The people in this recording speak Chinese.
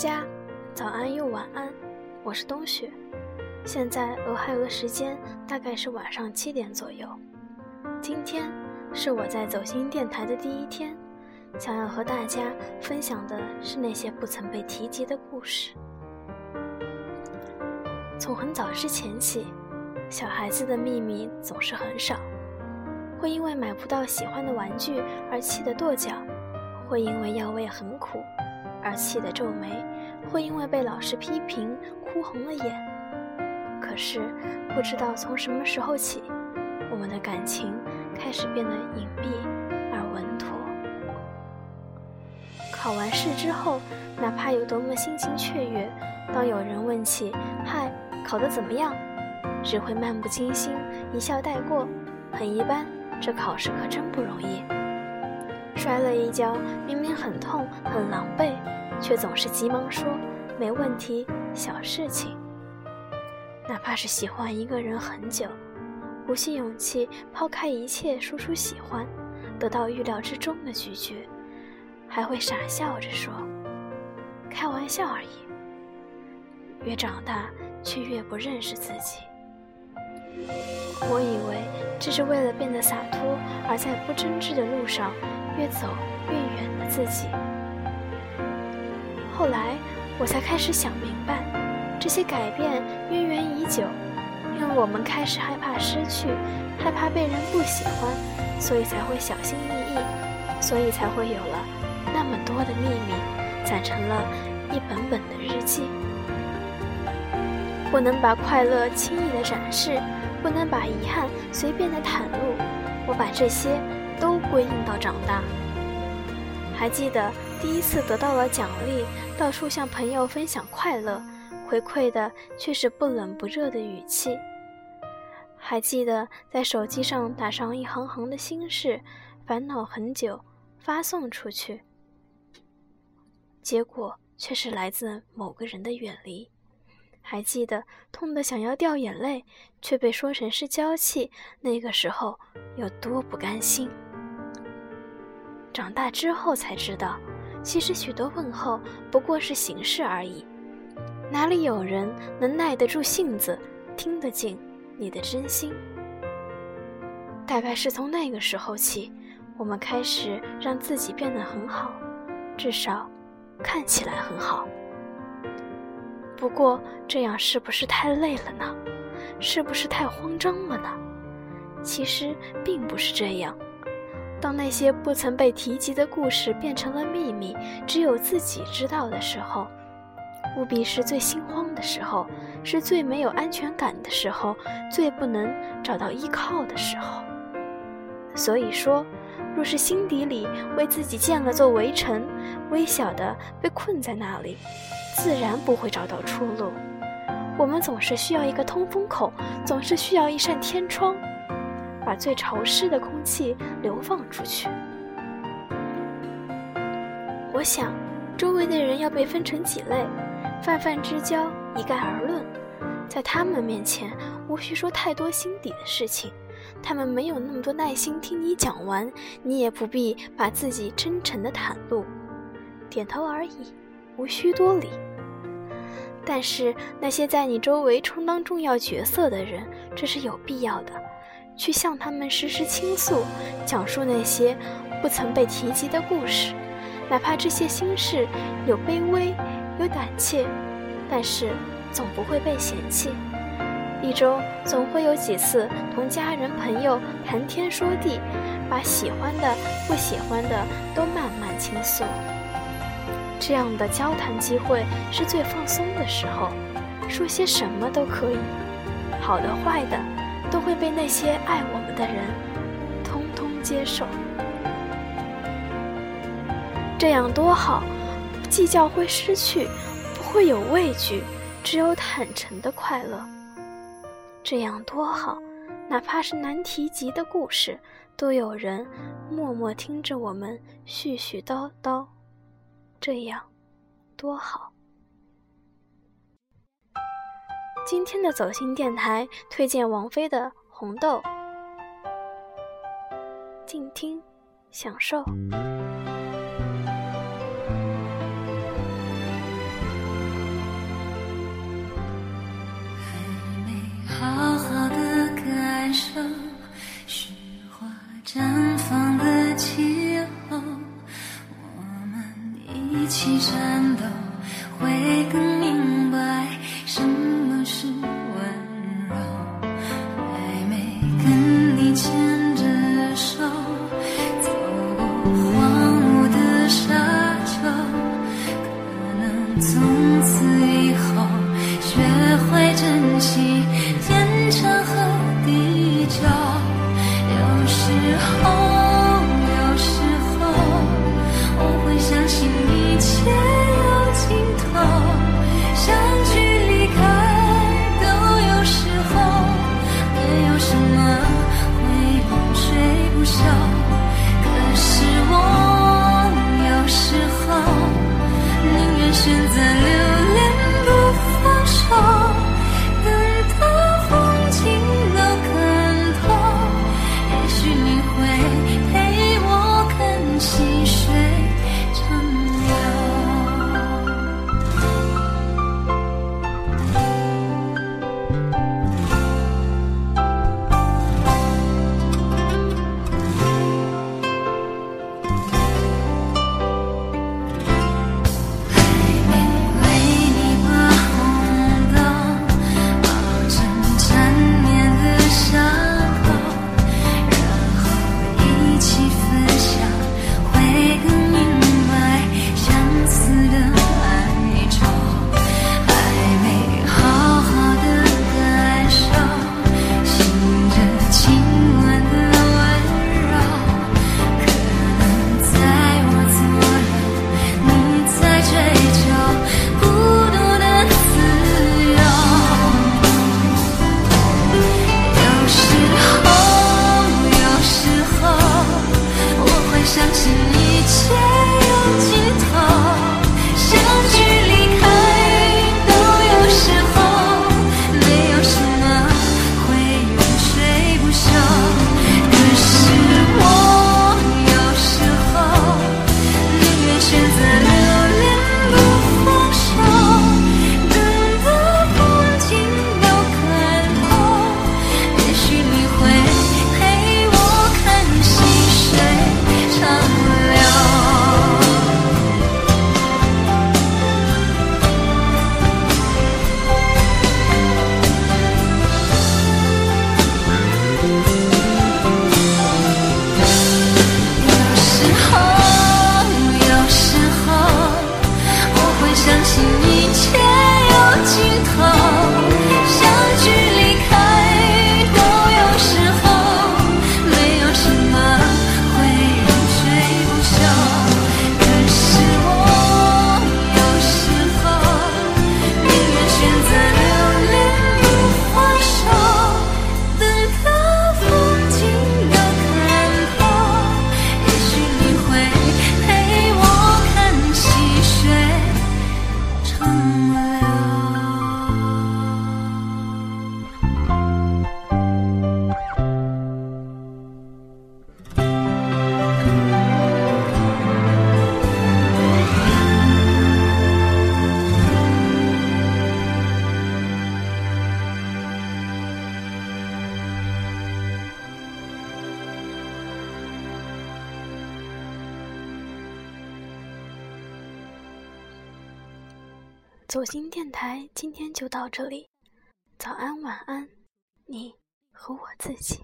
家早安又晚安，我是冬雪。现在俄亥俄时间大概是晚上七点左右。今天是我在走心电台的第一天，想要和大家分享的是那些不曾被提及的故事。从很早之前起，小孩子的秘密总是很少，会因为买不到喜欢的玩具而气得跺脚，会因为药味很苦而气得皱眉，会因为被老师批评哭红了眼。可是，不知道从什么时候起，我们的感情开始变得隐蔽而稳妥。考完试之后，哪怕有多么心情雀跃，当有人问起“嗨，考得怎么样”，只会漫不经心一笑带过，很一般。这考试可真不容易。摔了一跤，明明很痛很狼狈，却总是急忙说“没问题，小事情”。哪怕是喜欢一个人很久，鼓起勇气抛开一切说出喜欢，得到预料之中的拒绝，还会傻笑着说：“开玩笑而已。”越长大，却越不认识自己。我以为这是为了变得洒脱，而在不争执的路上越走越远的自己。后来，我才开始想明白。这些改变渊源已久，因为我们开始害怕失去，害怕被人不喜欢，所以才会小心翼翼，所以才会有了那么多的秘密，攒成了一本本的日记。不能把快乐轻易的展示，不能把遗憾随便的袒露，我把这些都归因到长大。还记得第一次得到了奖励，到处向朋友分享快乐。回馈的却是不冷不热的语气。还记得在手机上打上一行行的心事，烦恼很久，发送出去，结果却是来自某个人的远离。还记得痛得想要掉眼泪，却被说成是娇气，那个时候有多不甘心。长大之后才知道，其实许多问候不过是形式而已。哪里有人能耐得住性子，听得进你的真心？大概是从那个时候起，我们开始让自己变得很好，至少看起来很好。不过这样是不是太累了呢？是不是太慌张了呢？其实并不是这样。当那些不曾被提及的故事变成了秘密，只有自己知道的时候。务必是最心慌的时候，是最没有安全感的时候，最不能找到依靠的时候。所以说，若是心底里为自己建了座围城，微小的被困在那里，自然不会找到出路。我们总是需要一个通风口，总是需要一扇天窗，把最潮湿的空气流放出去。我想，周围的人要被分成几类。泛泛之交，一概而论，在他们面前，无需说太多心底的事情。他们没有那么多耐心听你讲完，你也不必把自己真诚的袒露，点头而已，无需多礼。但是那些在你周围充当重要角色的人，这是有必要的，去向他们实时倾诉，讲述那些不曾被提及的故事，哪怕这些心事有卑微。有胆怯，但是总不会被嫌弃。一周总会有几次同家人朋友谈天说地，把喜欢的、不喜欢的都慢慢倾诉。这样的交谈机会是最放松的时候，说些什么都可以，好的坏的，都会被那些爱我们的人通通接受。这样多好。计较会失去，不会有畏惧，只有坦诚的快乐。这样多好，哪怕是难提及的故事，都有人默默听着我们絮絮叨叨。这样多好。今天的走心电台推荐王菲的《红豆》，静听，享受。相信一切。走心电台，今天就到这里。早安，晚安，你和我自己。